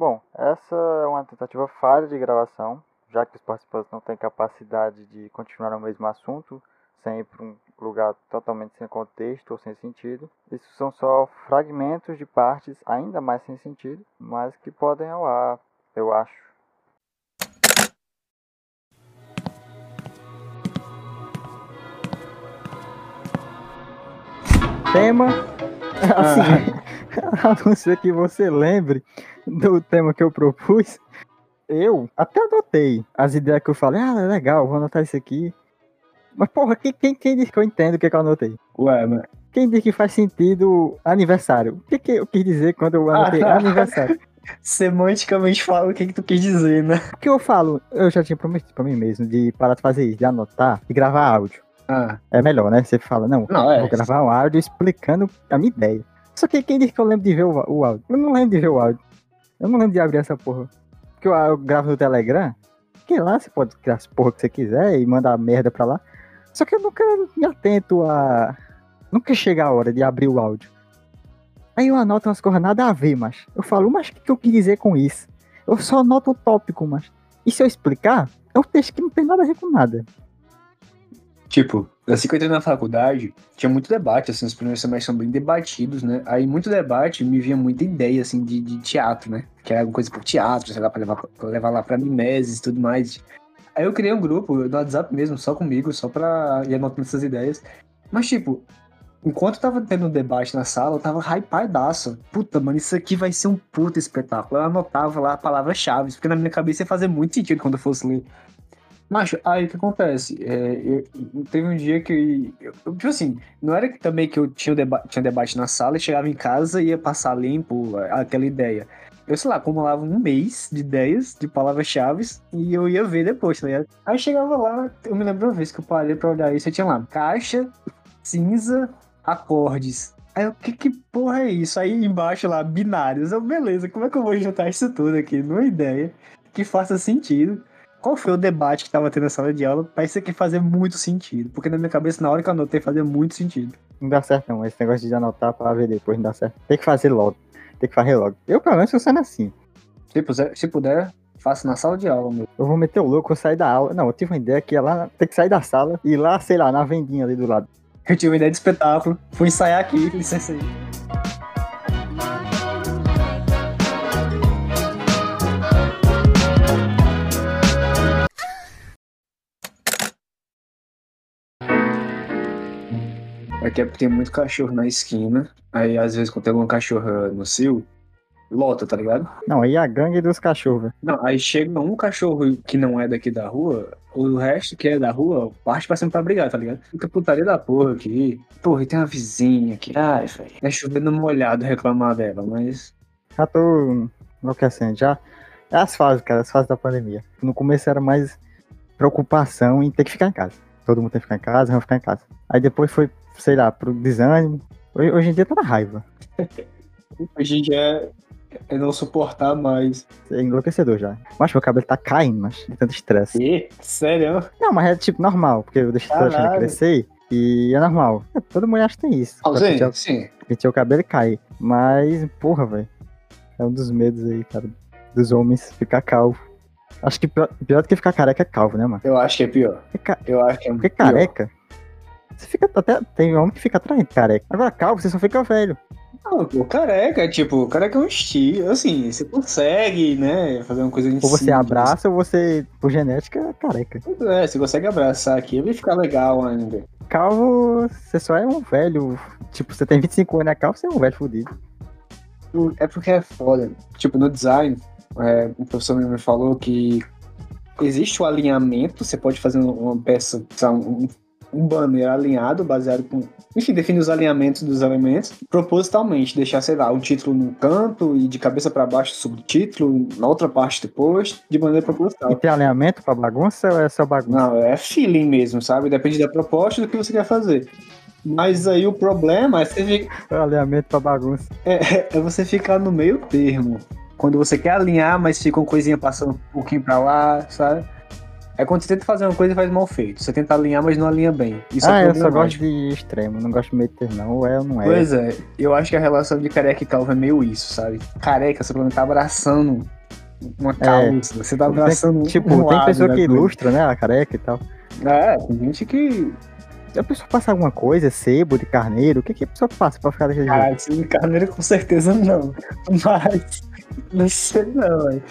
Bom, essa é uma tentativa falha de gravação, já que os participantes não têm capacidade de continuar no mesmo assunto, sem ir para um lugar totalmente sem contexto ou sem sentido. Isso são só fragmentos de partes ainda mais sem sentido, mas que podem ao ar, eu acho. Tema, assim, a não ser que você lembre do tema que eu propus, eu até anotei as ideias que eu falei, ah, legal, vou anotar isso aqui. Mas, porra, quem, quem, quem diz que eu entendo o que, que eu anotei? Ué, mas. Quem diz que faz sentido aniversário? O que, que eu quis dizer quando eu anotei aniversário? Semanticamente fala o que, que tu quis dizer, né? O que eu falo? Eu já tinha prometido pra mim mesmo de parar de fazer isso, de anotar e gravar áudio. Ah, É melhor, né? Você fala, não, não, é. vou gravar um áudio explicando a minha ideia. Só que quem diz que eu lembro de ver o, o áudio? Eu não lembro de ver o áudio. Eu não lembro de abrir essa porra. Porque eu, eu gravo no Telegram, que lá você pode criar as porra que você quiser e mandar merda pra lá. Só que eu nunca me atento a. Nunca chega a hora de abrir o áudio. Aí eu anoto umas coisas nada a ver, mas eu falo, mas o que, que eu quis dizer com isso? Eu só anoto o tópico, mas. E se eu explicar, é um texto que não tem nada a ver com nada. Tipo, assim que eu entrei na faculdade, tinha muito debate, assim, os primeiros semestres são bem debatidos, né? Aí muito debate me vinha muita ideia, assim, de, de teatro, né? Que era alguma coisa por teatro, sei lá, pra levar, pra levar lá pra mimeses e tudo mais. Aí eu criei um grupo no WhatsApp mesmo, só comigo, só pra ir anotando essas ideias. Mas, tipo, enquanto tava tendo um debate na sala, eu tava hypadaço. Puta, mano, isso aqui vai ser um puta espetáculo. Eu anotava lá palavras-chave, porque na minha cabeça ia fazer muito sentido quando eu fosse ler. Macho, aí o que acontece? É, eu- teve um dia que. Eu, tipo assim, não era que também que eu tinha, deba tinha debate na sala e chegava em casa e ia passar limpo aquela ideia. Eu, sei lá, acumulava um mês de ideias, de palavras-chave, e eu ia ver depois, tá ligado? Aí chegava lá, eu me lembro uma vez que eu parei pra olhar isso, eu tinha lá, caixa, cinza, acordes. Aí eu, que, que porra é isso? Aí embaixo lá, binários. Eu, beleza, como é que eu vou juntar isso tudo aqui numa ideia que faça sentido? Qual foi o debate que tava tendo na sala de aula pra isso aqui fazer muito sentido? Porque na minha cabeça, na hora que eu anotei, fazia muito sentido. Não dá certo não, esse negócio de anotar pra ver depois não dá certo. Tem que fazer logo. Tem que fazer logo. Eu, pelo menos, funciona assim. Se puder, se puder faça na sala de aula, meu. Eu vou meter o louco, vou sair da aula. Não, eu tive uma ideia que ia lá, tem que sair da sala e ir lá, sei lá, na vendinha ali do lado. Eu tive uma ideia de espetáculo, fui ensaiar aqui, licença aí. Aqui é porque tem muito cachorro na esquina. Aí, às vezes, quando tem alguma cachorra no cio, lota, tá ligado? Não, aí a gangue dos cachorros. Não, aí chega um cachorro que não é daqui da rua, o resto que é da rua parte pra cima pra brigar, tá ligado? Fica putaria da porra aqui. Porra, e tem uma vizinha aqui. Ai, velho. É chovendo molhado reclamar dela, mas. Já tô enlouquecendo, já. É as fases, cara, as fases da pandemia. No começo era mais preocupação em ter que ficar em casa. Todo mundo tem que ficar em casa, vamos ficar em casa. Aí depois foi, sei lá, pro desânimo. Hoje, em dia tá na raiva. Hoje em dia é, é não suportar mais. É enlouquecedor já. Mas meu cabelo tá caindo, mas de tanto estresse. E? Sério? Não, mas é tipo normal, porque eu deixei deixando crescer e é normal. É, todo mundo acha que tem isso. Ah, sim, pentear- sim. pentear o cabelo e cai. Mas, porra, velho. É um dos medos aí, cara, dos homens ficar calvo. Acho que pior, pior do que ficar careca é calvo, né, mano? Eu acho que é pior. Porque, ca- Eu acho que é porque pior. careca, você fica até. Tem homem que fica atraindo careca. Agora, calvo, você só fica velho. Não, pô, careca, tipo, careca é um estilo. Assim, você consegue, né, fazer uma coisa Ou você cima, abraça, ou você, por genética, é careca. É, você consegue abraçar aqui, vai ficar legal ainda. Calvo, você só é um velho. Tipo, você tem 25 anos, é calvo, você é um velho fudido. É porque é foda. Tipo, no design, é, um professor me falou que existe o alinhamento, você pode fazer uma peça, um, um banner alinhado, baseado com. Enfim, define os alinhamentos dos elementos, propositalmente, deixar, sei lá, um título num canto e de cabeça para baixo subtítulo, na outra parte depois, de maneira E proposital. tem alinhamento pra bagunça ou é só bagunça? Não, é feeling mesmo, sabe? Depende da proposta e do que você quer fazer. Mas aí o problema é você fica- Alinhamento pra bagunça. é, é você ficar no meio termo. Quando você quer alinhar, mas fica uma coisinha passando um pouquinho pra lá, sabe? É quando você tenta fazer uma coisa e faz mal feito. Você tenta alinhar, mas não alinha bem. Isso ah, é eu só gosto de extremo, não gosto de meio termo, não. Ou é ou não é. Pois é, eu acho que a relação de careca e calvo é meio isso, sabe? Careca, você tá abraçando uma causa. Você tá abraçando Tem, tipo, um tem pessoa da que ilustra, né, a careca e tal. É, tem gente que. A pessoa passa alguma coisa, sebo de carneiro, o que, que a pessoa passa pra ficar daquele jeito? Caralho, esse carneiro com certeza não. Mas. Não sei não, velho.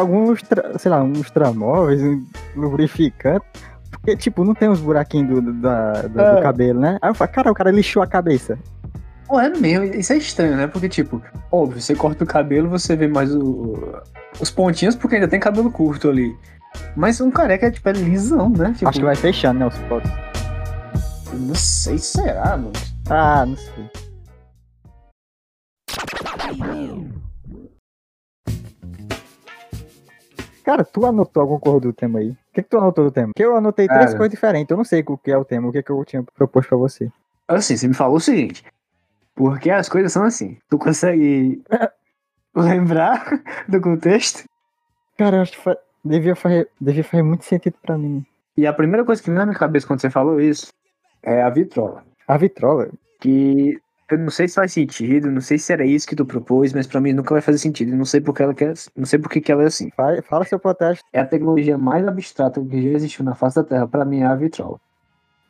Lustra, sei lá, um lustramóveis, um lubrificante. Porque, tipo, não tem uns buraquinhos do, do, do- do É. cabelo, né? Aí eu falo, cara, o cara lixou a cabeça. Pô, é mesmo, isso é estranho, né? Porque, tipo, óbvio, você corta o cabelo, você vê mais o- os pontinhos, porque ainda tem cabelo curto ali. Mas um careca, tipo, é lisão, né? Tipo, Acho que vai fechando, né, os potes. Não sei, será, mano? Ah, não sei. Cara, tu anotou alguma coisa do tema aí? O que, que tu anotou do tema? Porque eu anotei três Cara. coisas diferentes. Eu não sei o que é o tema, o que, que eu tinha proposto pra você. Assim, você me falou o seguinte. Porque as coisas são assim. Tu consegue lembrar do contexto? Cara, eu acho que fa- devia, fazer, devia fazer muito sentido pra mim. E a primeira coisa que veio na minha cabeça quando você falou isso é a vitrola. A vitrola. Que eu não sei se faz sentido, não sei se era isso que tu propôs, mas pra mim nunca vai fazer sentido. Não sei porque ela quer, não sei porque que ela é assim. Fala, fala seu protesto. É a tecnologia mais abstrata que já existiu na face da Terra, pra mim é a vitrola.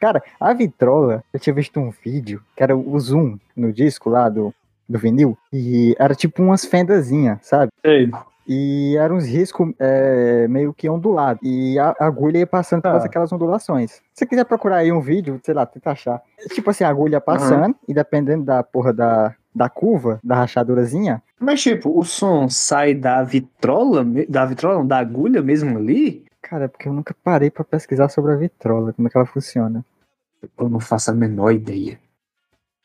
Cara, a vitrola, eu tinha visto um vídeo que era o zoom no disco lá do, do vinil. E era tipo umas fendazinhas, sabe? Ei. E eram uns riscos é, meio que ondulados. E a agulha ia passando por Ah. todas aquelas ondulações. Se você quiser procurar aí um vídeo, sei lá, tenta achar. Tipo assim, a agulha passando, e dependendo da porra da, da curva, da rachadurazinha, Mas tipo, o som sai da vitrola, da vitrola, da agulha mesmo ali? cara, é porque eu nunca parei pra pesquisar sobre a vitrola, como é que ela funciona. Eu não faço a menor ideia.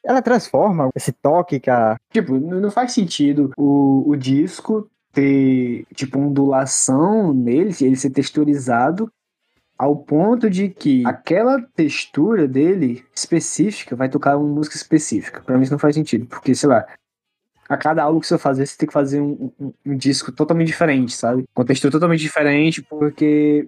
Ela transforma esse toque que a. Tipo, não faz sentido o, o disco ter, tipo, ondulação nele, ele ser texturizado ao ponto de que aquela textura dele específica vai tocar uma música específica. Pra mim isso não faz sentido, porque, sei lá, a cada álbum que você fazer, você tem que fazer um, um- um disco totalmente diferente, sabe? Com textura totalmente diferente, porque,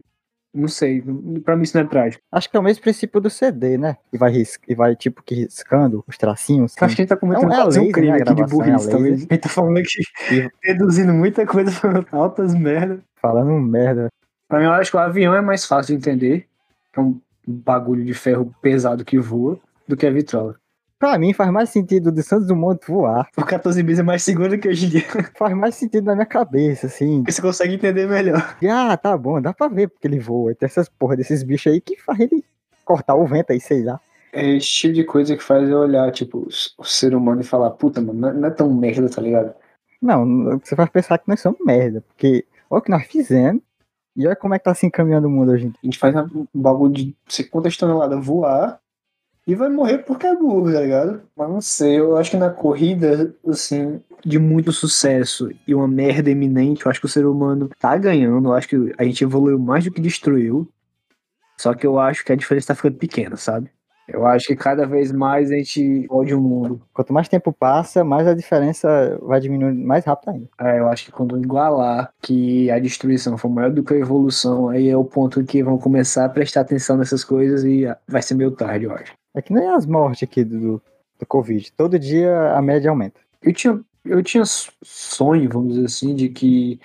não sei, pra mim isso não é prático. Acho que é o mesmo princípio do CD, né? E vai, e vai tipo que riscando os tracinhos. Eu acho que a gente tá cometendo Não, é quase um laser, crime né, aqui de é burrice laser. também. A gente tá falando aqui, reduzindo muita coisa pra altas merda. Falando merda. Pra mim, eu acho que o avião é mais fácil de entender, que é um bagulho de ferro pesado que voa, do que a vitrola. Pra mim faz mais sentido de Santos Dumont voar. O 14 bis é mais seguro que hoje em dia, Faz mais sentido na minha cabeça, assim. porque você consegue entender melhor. E, ah, tá bom, dá pra ver porque ele voa. Tem essas porra desses bichos aí que faz ele cortar o vento aí, sei lá. É esse tipo de coisa que faz eu olhar, tipo, o ser humano e falar, puta, mano, não é- é tão merda, tá ligado? Não, você vai pensar que nós somos merda. Porque olha o que nós fizemos. E olha como é que tá se encaminhando o mundo hoje em dia. A gente faz um bagulho de ser quantas toneladas voar e vai morrer porque é burro, tá ligado? Mas não sei, eu acho que na corrida, assim, de muito sucesso e uma merda eminente, eu acho que o ser humano tá ganhando, eu acho que a gente evoluiu mais do que destruiu. Só que eu acho que a diferença tá ficando pequena, sabe? Eu acho que cada vez mais a gente pode o mundo. Quanto mais tempo passa, mais a diferença vai diminuindo mais rápido ainda. É, eu acho que quando igualar que a destruição for maior do que a evolução, aí é o ponto em que vão começar a prestar atenção nessas coisas e ah, vai ser meio tarde, eu acho. É que nem as mortes aqui do, do, Covid. Todo dia a média aumenta. Eu tinha, eu tinha sonho, vamos dizer assim, de que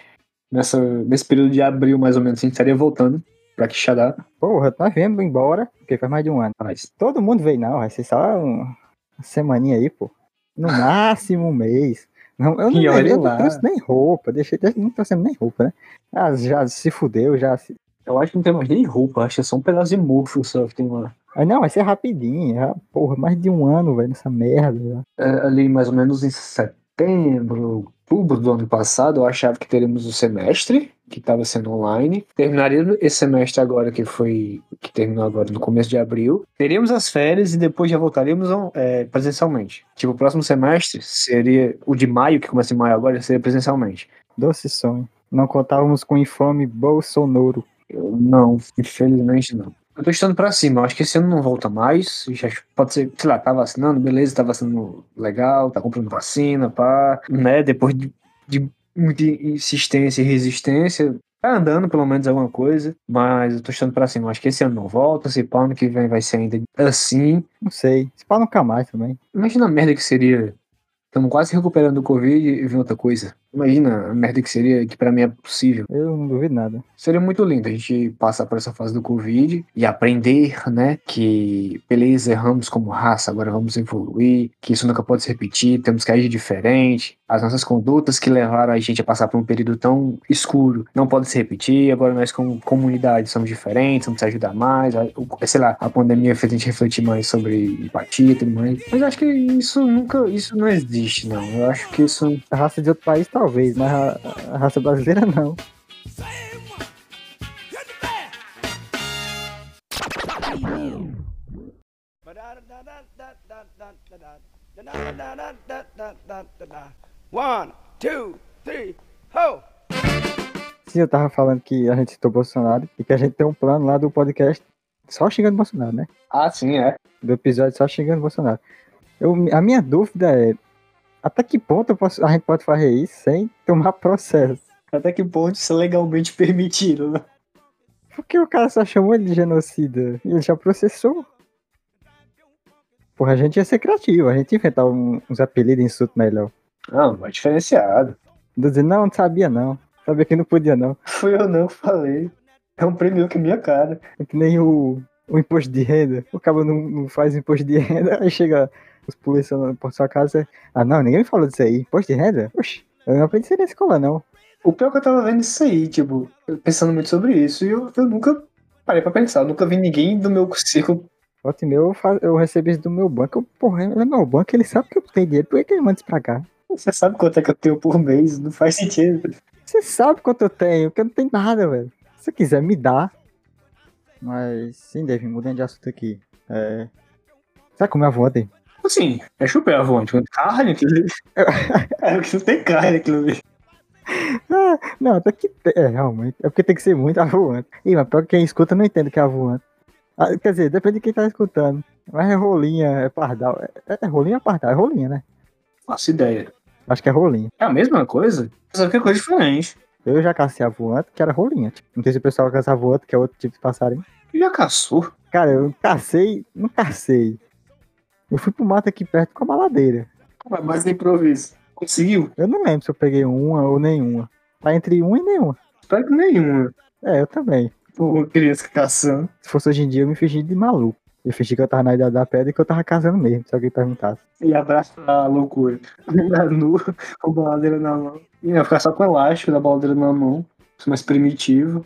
nessa, nesse período de abril, mais ou menos, a gente estaria voltando pra Quixadá. Porra, nós viemos embora, porque faz mais de um ano. Mas Todo mundo veio, não, vai ser só um- uma semaninha aí, pô. No máximo um mês. Não, eu não, eu não trouxe nem roupa, deixei, não trouxe nem roupa, né? Ah, já se fudeu, já se... eu acho que não tem mais nem roupa, acho que é só um pedaço de mofo só que tem lá. Aí não, vai ser rapidinho, já, porra, mais de um ano, velho, nessa merda. É, ali mais ou menos em setembro, outubro do ano passado, eu achava que teríamos o semestre, que estava sendo online. Terminaria esse semestre agora, que foi. que terminou agora no começo de abril. Teríamos as férias e depois já voltaríamos é, presencialmente. Tipo, o próximo semestre seria. O de maio, que começa em maio agora, seria presencialmente. Doce sonho. Não contávamos com o infame Bolsonaro. Eu não, infelizmente não. Eu tô estando pra cima, eu acho que esse ano não volta mais. Já pode ser, sei lá, tá vacinando, beleza, tá vacinando legal, tá comprando vacina, pá. Né? Depois de, de muita insistência e resistência, Tá andando pelo menos alguma coisa, mas eu tô achando pra cima. Acho que esse ano não volta, se pau ano que vem vai ser ainda assim. Não sei. Se pá nunca mais também. Imagina a merda que seria. Estamos quase recuperando do Covid e vem outra coisa. Imagina a merda que seria, que pra mim é possível. Eu não duvido nada. Seria muito lindo a gente passar por essa fase do Covid e aprender, né, que beleza, erramos como raça, agora vamos evoluir, que isso nunca pode se repetir, temos que agir diferente. As nossas condutas que levaram a gente a passar por um período tão escuro não podem se repetir. Agora nós, como comunidade, somos diferentes, vamos se ajudar mais. Sei lá, a pandemia fez a gente refletir mais sobre empatia e tudo mais. Mas eu acho que isso nunca, isso não existe, não. Eu acho que isso A raça de outro país talvez, mas a, a raça brasileira não. One, two, three, ho! Sim, eu tava falando que a gente citou Bolsonaro e que a gente tem um plano lá do podcast só xingando Bolsonaro, né? Ah, sim, é. Do episódio só xingando Bolsonaro. Eu, a minha dúvida é até que ponto posso- a gente pode fazer isso sem tomar processo? Até que ponto isso é legalmente permitido, né? Porque o cara só chamou ele de genocida e ele já processou. Porra, a gente ia ser criativo, a gente ia inventar um- uns apelidos e insulto melhor. Não, mas diferenciado. Dizer, não, não sabia não. Sabia que não podia não. Fui eu não que falei. É um prêmio que minha cara. É que nem o, o imposto de renda. O cara não, não faz imposto de renda, aí chega os policiais da sua casa. Ah, não, ninguém me falou disso aí. Imposto de renda? Oxi, eu não aprendi isso na escola, não. O pior é que eu tava vendo isso aí, tipo, pensando muito sobre isso, e eu, eu nunca parei pra pensar. Eu nunca vi ninguém do meu círculo. Volta e meia eu, eu recebo isso do meu banco. Eu, porra, ele é meu banco, ele sabe que eu tenho dinheiro. Por que ele manda isso pra cá? Você sabe quanto é que eu tenho por mês? Não faz sentido. Você sabe quanto eu tenho, que eu não tenho nada, velho. Se você quiser, me dá. Mas, sim, David, mudando de assunto aqui. É... Sabe como é a avó ontem? Assim, é chupé a vonte. Quando carne, aquilo. É, porque não tem carne aquilo ali. Ah, não, até que tem. É, realmente. É porque tem que ser muito avoante. Ih, mas pior que quem escuta não entende o que é avoante. Ah, quer dizer, depende de quem tá escutando. Mas é rolinha, é pardal. É, é rolinha ou pardal? É rolinha, né? Faço ideia. Acho que é rolinha. É a mesma coisa? Só que é coisa diferente. Eu já cacei a voante, que era rolinha. Tipo, não sei se o pessoal caça a voante, que é outro tipo de passarinho. Já caçou? Cara, eu cacei, não cacei. Eu fui pro mato aqui perto com a maladeira. Mas de improviso. Conseguiu? Eu não lembro se eu peguei uma ou nenhuma. Tá entre uma e nenhuma. Espero que nenhuma. É, eu também. Pô, criança caçando. Se fosse hoje em dia, eu me fingi de maluco. Eu fingi que eu tava na idade da pedra e que eu tava casando mesmo, se alguém perguntasse. E abraça a loucura. Nu, com a baladeira na mão. E ia ficar só com elástico da baladeira na mão. Isso é mais primitivo.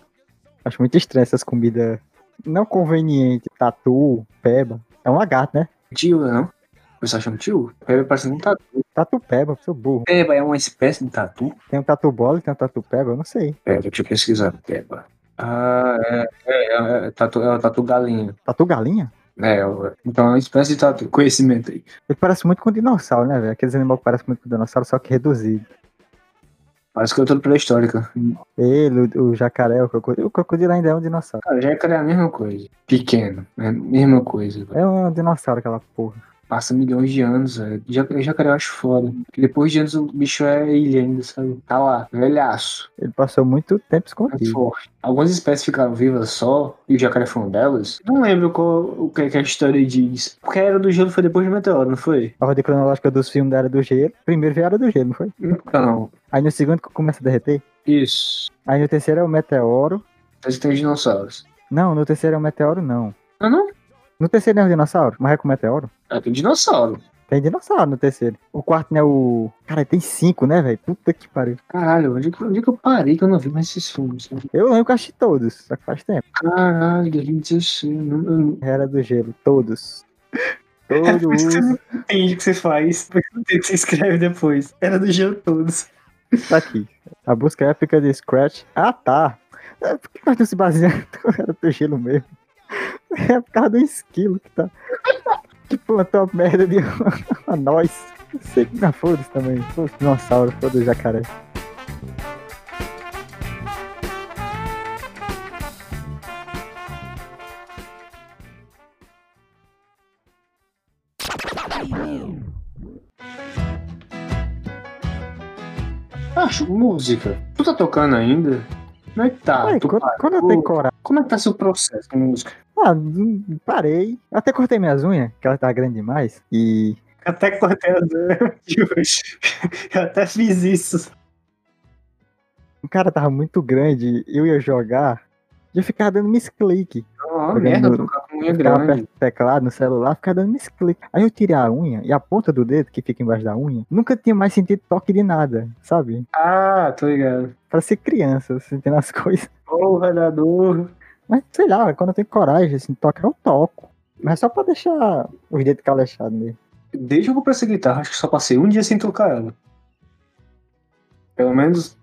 Acho muito estranho essas comidas não convenientes. Tatu, peba. É um lagarto, né? Tio, não? O pessoal chama tio? Peba parece um tatu. Tatu peba, sou burro. Peba é uma espécie de tatu? Tem um tatu bola e tem um tatu peba, eu não sei. Pera, deixa eu pesquisar. Peba. Ah, é. É, é, é, tatu, é o tatu galinha. Tatu galinha? É, é, então é uma espécie de tatu. Conhecimento aí. Ele parece muito com dinossauro, né, velho? Aqueles animais que parecem muito com dinossauro, só que reduzido. Parece que eu tô pré-histórica. Ele, o, o jacaré, o crocodilo. O crocodilo ainda é um dinossauro. Cara, já é a mesma coisa. Pequeno. É a mesma coisa. É um dinossauro aquela porra. Passa milhões de anos, velho. Já, jacaré eu acho foda. Porque depois de anos o bicho é ilha ainda, sabe? Tá lá, velhaço. Ele passou muito tempo escondido. forte. Algumas espécies ficaram vivas só, e o jacaré foi uma delas. Não lembro qual, o que, que a história diz. Porque a Era do Gelo foi depois do meteoro, não foi? A ordem cronológica dos filmes da Era do Gelo. Primeiro veio a Era do Gelo, não foi? Não. Aí no segundo que começa a derreter. Isso. Aí no terceiro é o meteoro. Que tem os dinossauros. Não, no terceiro é o meteoro, não. Não, não? No terceiro não é o dinossauro, mas é com o meteoro. É, tem dinossauro. Tem dinossauro no terceiro. O quarto não é o. Cara, tem cinco, né, velho? Puta que pariu. Caralho, onde, onde que eu parei que eu não vi mais esses filmes? Eu lembro que eu achei todos, só que faz tempo. Caralho, 2016. Não, não Era do gelo, todos. Todos. Você não entende o que você faz, porque não tem o que você escreve depois. Era do gelo todos. Tá aqui. A busca épica de Scratch. Ah, tá. É, por que nós estamos se baseando? Era do gelo mesmo. É por causa do esquilo que tá. Que plantou a merda de a nós. Sei, não, foda-se também. Foda-se dinossauro, foda-se jacaré. Acho música. Tu tá tocando ainda? Como é que tá? Quando, parou? quando eu tenho coragem. Como é que tá seu processo com música? Ah, hum, parei. Até cortei minhas unhas, que ela tá grande demais. E. Até cortei as de hoje. Eu até fiz isso. O cara tava muito grande, eu ia jogar. Eu ficava dando misclick. Ah, Olhando- merda, unha Eu ficava perto grande. do teclado, no celular, ficava dando misclick. Aí eu tirei a unha e a ponta do dedo, que fica embaixo da unha, nunca tinha mais sentido toque de nada, sabe? Ah, tô ligado. Parecia criança, sentindo as coisas. Porra da dor. Mas sei lá, quando eu tenho coragem, assim, tocar, eu toco. Mas é só pra deixar os dedos calechados mesmo. Desde que eu comprei essa guitarra, acho que só passei um dia sem tocar ela. Pelo menos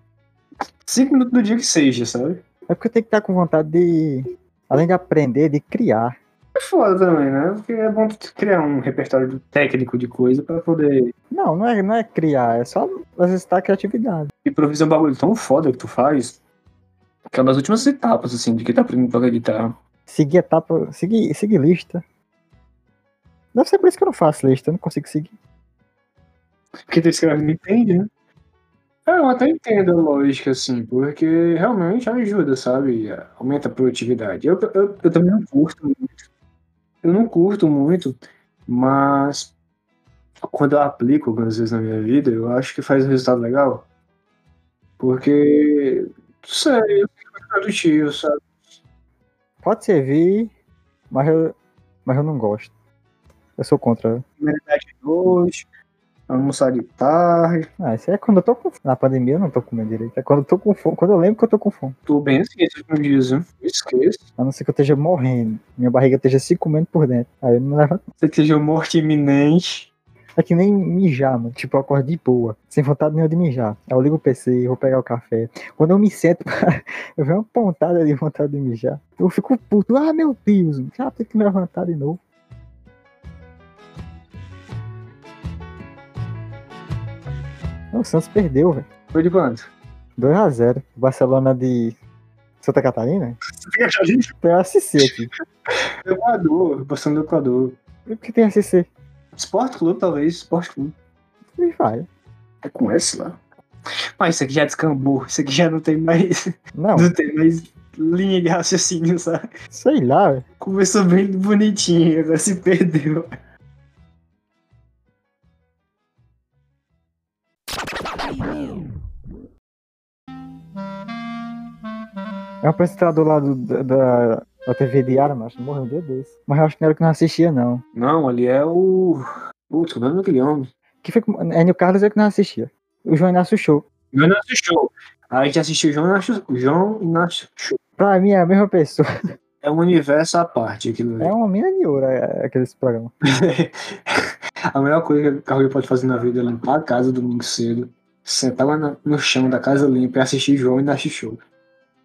cinco minutos do dia que seja, sabe? É porque eu tenho que estar com vontade de, além de aprender, de criar. É foda também, né? Porque é bom tu criar um repertório técnico de coisa pra poder Não, não é, não é criar, é só exercitar a criatividade. improvisar um bagulho tão foda que tu faz. Que é uma das últimas etapas, assim, de quem tá aprendendo a tocar guitarra. Seguir etapa, seguir, seguir lista. Deve ser por isso que eu não faço lista, eu não consigo seguir. Porque tu escreve não entende, né? É, eu até entendo a lógica, assim, porque realmente ajuda, sabe? Aumenta a produtividade. Eu, eu, eu também não curto muito. Eu não curto muito, mas quando eu aplico algumas vezes na minha vida, eu acho que faz um resultado legal. Porque, não sei, eu fico mais produtivo, sabe? Pode servir, mas eu, mas eu não gosto. Eu sou contra. Comunidade de noite, almoçar de tarde. Ah, isso é quando eu tô com fome. Na pandemia eu não tô comendo direito. É quando eu tô com fome. Quando eu lembro que eu tô com fome. Tô bem assim esses dias? Eu esqueço. A não ser que eu esteja morrendo. Minha barriga esteja se comendo por dentro. Aí eu não levo. Você que seja morte iminente. É que nem mijar, mano. Tipo, eu acordo de boa. Sem vontade nenhuma de mijar. Aí eu ligo o PC, vou pegar o café. Quando eu me sento, eu vejo uma pontada de vontade de mijar. Eu fico puto. Ah, meu Deus. Já tem que me levantar de novo. O Santos perdeu, velho. Foi de quanto? 2x0. Barcelona de Santa Catarina? Tem ACC aqui. Equador, passando do Equador. Por que tem ACC? Sport Clube, talvez. Sport Clube. E vai. É com esse lá. Mas isso aqui já descambou. Isso aqui já não tem mais. Não, Não tem mais linha de raciocínio, sabe? sei lá, velho. Começou bem bonitinho, agora se perdeu. É um apresentador lá do, da, da, TV Diária, mas morreu um dia desse. Mas eu acho que não era que não assistia, não. Não, ali é o. Putz, o nome daquele homem. Que foi com- Enio Carlos é que não assistia. O João Inácio Show. João Inácio Show. A gente assistiu João Inácio, João Inácio Show. Pra mim é a mesma pessoa. É um universo à parte aquilo. É uma mina de ouro, é, aqueles programas. a melhor coisa que alguém pode fazer na vida é limpar a casa domingo cedo, sentar lá no chão da casa limpa e assistir João Inácio Show.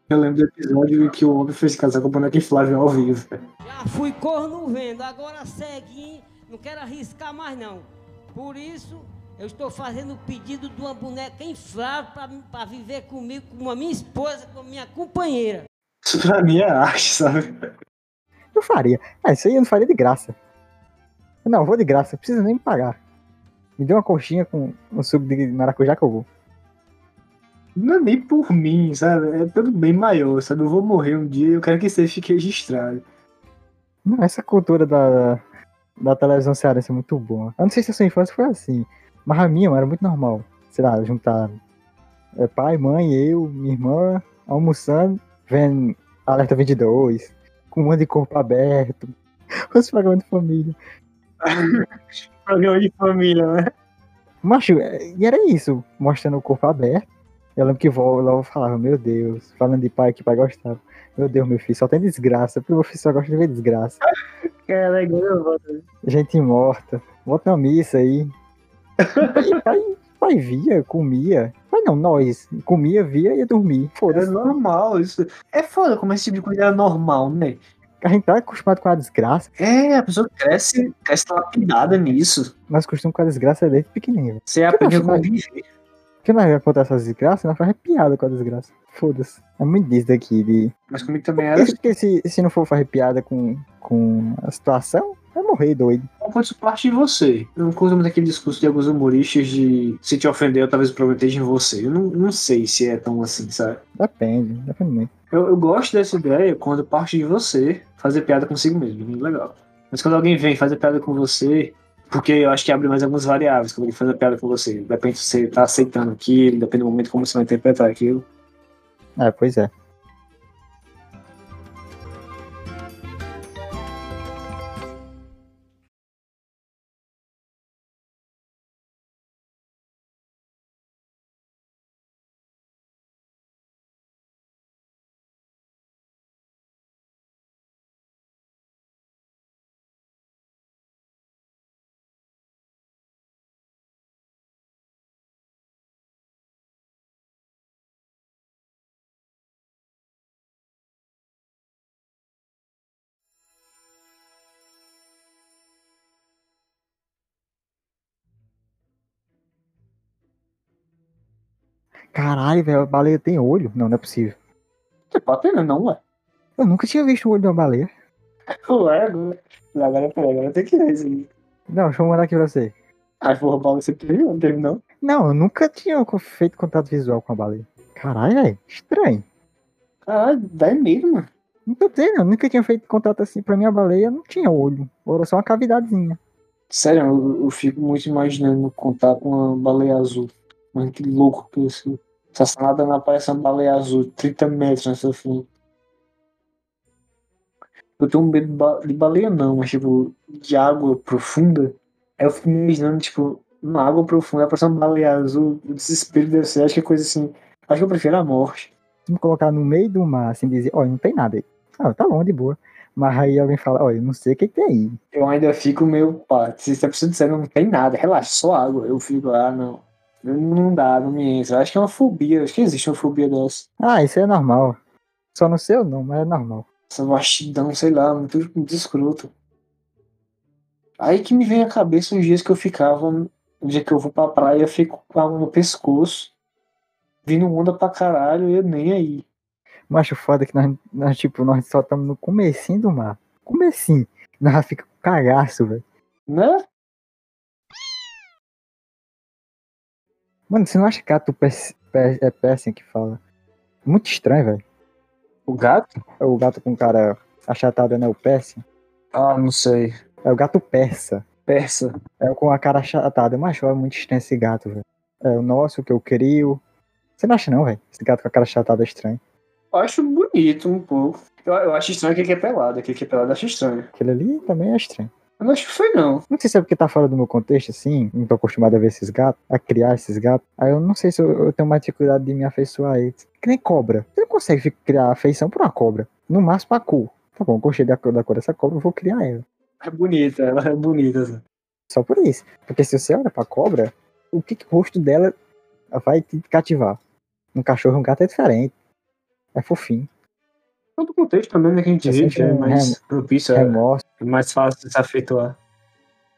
Eu lembro do episódio em que o homem fez casar com o boneco inflável ao vivo. Já fui corno vendo, agora ceguinho, não quero arriscar mais não. Por isso, eu estou fazendo o pedido de uma boneca inflável para viver comigo, com a minha esposa, com a minha companheira. Isso pra mim é arte, sabe? Eu faria. Ah, isso aí eu não faria de graça. Não, eu vou de graça, não precisa nem me pagar. Me dê uma coxinha com um suco de maracujá que eu vou. Não é nem por mim, sabe? É pelo bem maior, sabe? Eu vou morrer um dia e eu quero que isso fique registrado. Não, essa cultura da, da televisão cearense é muito boa. Eu não sei se a sua infância foi assim, mas a minha era muito normal. Sei lá, juntar é, pai, mãe, eu, minha irmã, almoçando, vendo Alerta 22, com um monte de corpo aberto, os programas de família. Programa de família, né? Macho, é, e era isso, mostrando o corpo aberto. Eu lembro que vó logo falava, meu Deus, falando de pai que pai gostava. Meu Deus, meu filho, só tem desgraça, porque meu filho só gosta de ver desgraça. Eu volto. Gente morta. Volta na missa aí. E pai, via, comia. Pai não, nós. Comia, via e ia dormir. É Foda-se. normal isso. É foda como esse tipo de coisa é normal, né? A gente tá acostumado com a desgraça. É, a pessoa cresce, cresce lapidada nisso. Nós costumamos com a desgraça desde pequenininho. Você aprende a mas- conviver. Porque nós acontece essas desgraças, nós fazemos piada com a desgraça. Foda-se. É muito disso daqui. De... Mas comigo também era. Isso porque se, se não for fazer piada com, com a situação, vai morrer doido. quando isso parte de você. Eu não curto muito aquele discurso de alguns humoristas de se te ofendeu, talvez o problema esteja em você. Eu não, não sei se é tão assim, sabe? Depende, depende muito. Eu, eu gosto dessa ideia quando parte de você fazer piada consigo mesmo, muito legal. Mas quando alguém vem fazer piada com você, porque eu acho que abre mais algumas variáveis quando ele faz a piada com você. Depende se você tá aceitando aquilo, depende do momento como você vai interpretar aquilo. É, pois é. Caralho, velho, a baleia tem olho? Não, não é possível. Não pode pena, não, ué. Eu nunca tinha visto o olho de uma baleia. Ué, agora, agora, tem que isso aí. Não, deixa eu mandar aqui pra você. Ai, porra, Paulo, você teve, não teve, não? Não, eu nunca tinha feito contato visual com a baleia. Caralho, velho, estranho. Caralho, dá medo, mano. Não tô dizendo, eu nunca tinha feito contato assim. Pra mim, a baleia não tinha olho. Era só uma cavidadezinha. Sério, eu, eu fico muito imaginando contar com uma baleia azul. Mano, que louco que isso. Não aparece uma baleia azul, 30 metros na sua frente. Eu tenho medo de, ba- de baleia, não, mas tipo, de água profunda. Aí eu fico me imaginando, tipo, numa água profunda, aparece uma baleia azul, o desespero deve ser, acho que é coisa assim. Acho que eu prefiro a morte. Se me colocar no meio do mar, assim, dizer, olha, não tem nada aí. Ah, tá bom, de boa. Mas aí alguém fala, olha, não sei o que, que tem aí. Eu ainda fico meio, pá, se você precisa dizer, não tem nada, relaxa, só água. Eu fico, ah, não. Não dá, não me entra. Acho que é uma fobia, acho que existe uma fobia dessa. Ah, isso é normal. Só não sei o não, mas é normal. Essa vastidão, sei lá, muito, muito escroto. Aí que me vem à cabeça os dias que eu ficava, no dia que eu vou pra praia, fico com a mão no pescoço, vindo onda pra caralho e eu nem aí. Mas o foda que nós, nós, tipo, nós só estamos no comecinho do mar. Comecinho. Nós fica com cagaço, velho. Né? Mano, você não acha gato é péssimo que fala? Muito estranho, velho. O gato? É o gato com cara achatado, né? O péssimo. Ah, não sei. É o gato persa. Persa. É o com a cara achatada. Mas é muito estranho esse gato, velho. É o nosso que eu crio. Você não acha não, velho? Esse gato com a cara achatada é estranho. Eu acho bonito um pouco. Eu, eu acho estranho aquele que é pelado. Aquele que é pelado eu acho estranho. Aquele ali também é estranho. Eu não acho que foi, não. Não sei se é porque tá fora do meu contexto, assim. Não tô acostumado a ver esses gatos, a criar esses gatos. Aí eu não sei se eu, eu tenho mais dificuldade de me afeiçoar a eles. Que nem cobra. Você não consegue criar afeição por uma cobra. No máximo a cor. Tá bom, gostei da cor, da cor dessa cobra, eu vou criar ela. É bonita, ela é bonita. assim. Só por isso. Porque se você olha pra cobra, o que, que o rosto dela vai te cativar? Um cachorro e um gato é diferente. É fofinho. Todo contexto também, né, que a gente Eu vive é um mais propício, é, Remorso. é mais fácil de se afetuar.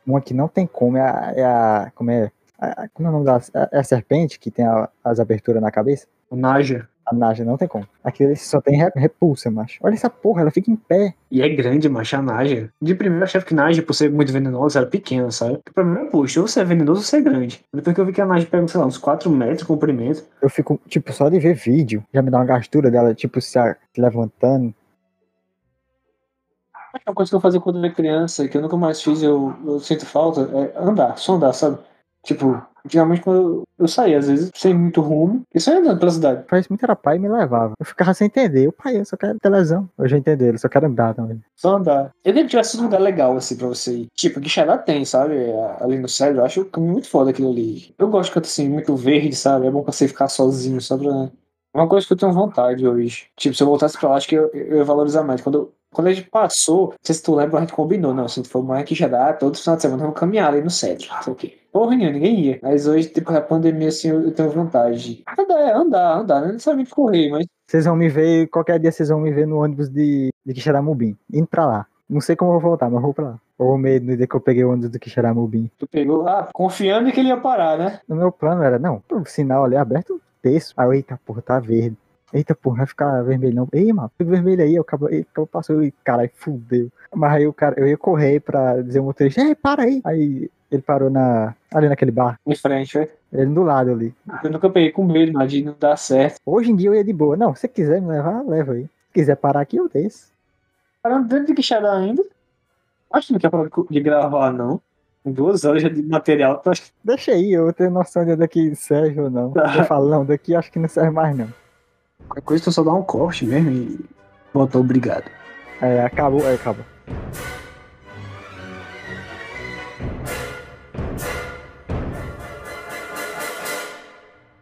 Uma que não tem como é a. É a como é? a- como é o nome da. É a serpente que tem a- as aberturas na cabeça? O Naja. A Naja não tem como. Aquilo ali só tem re- repulsa, macho. Olha essa porra, ela fica em pé. E é grande, macho, a Naja. De primeiro eu achava que Naja, por ser muito venenosa, era pequena, sabe? Pra mim, é, poxa, ou você é venenoso ou você é grande. Depois que eu vi que a Naja pega, sei lá, uns 4 metros de comprimento. Eu fico, tipo, só de ver vídeo. Já me dá uma gastura dela, tipo, se levantando. Uma coisa que eu fazia quando eu era criança, que eu nunca mais fiz, eu, eu sinto falta, é andar, só andar, sabe? Tipo, antigamente quando eu, saía, às vezes, sem muito rumo, e só ia andando pela cidade. Faz muito era pai e me levava. Eu ficava sem entender. O pai, eu só quero televisão. Eu já entendi, ele só quero andar também. Só andar. Eu lembro que tivesse um lugar legal, assim, pra você ir. Tipo, Quixadá tem, sabe? Ali no céu, eu acho muito foda aquilo ali. Eu gosto canto, assim, muito verde, sabe? É bom pra você ficar sozinho, só pra... Uma coisa que eu tenho vontade hoje. Tipo, se eu voltasse pra lá, acho que eu, eu ia valorizar mais. Quando, eu- quando a gente passou, não sei se tu lembra, a gente combinou, não. Se for mais Quixadá, todo final de semana vamos caminhar ali no centro, não sei o quê. Porra nenhuma, ninguém ia. Mas hoje, tipo, a pandemia, assim, eu, tenho vontade de andar, é, andar, andar. Não necessariamente correr, mas Vocês vão me ver, qualquer dia vocês vão me ver no ônibus de, de Quixeramobim. Indo pra lá. Não sei como eu vou voltar, mas vou pra lá. Ou medo no dia que eu peguei o ônibus do Quixeramobim. tu pegou lá, confiando que ele ia parar, né? No meu plano era, não, o sinal ali aberto, texto. Aí eita porra, tá verde. Eita, porra, vai ficar vermelho não. Ei, mano, fica vermelho aí, eu acabo, ei, acabo passou e caralho, fudeu. Mas aí o cara, eu ia correr pra dizer ao motorista, ei, para aí. Aí ele parou na, ali naquele bar, Em frente, velho. ele do lado ali. Eu nunca peguei com medo, mas de não dar certo. Hoje em dia eu ia de boa. Não, se você quiser me levar, leva aí. Se quiser parar aqui, eu desço. Parando dentro de Quixadá ainda. Acho que não quer parar de gravar, não. Em duas horas já de material. Deixa aí, eu tenho noção de daqui serve ou não. Tá. Eu falo, não, daqui acho que não serve mais não. A coisa tu só dá um corte mesmo e botou obrigado. É, acabou, é, acabou.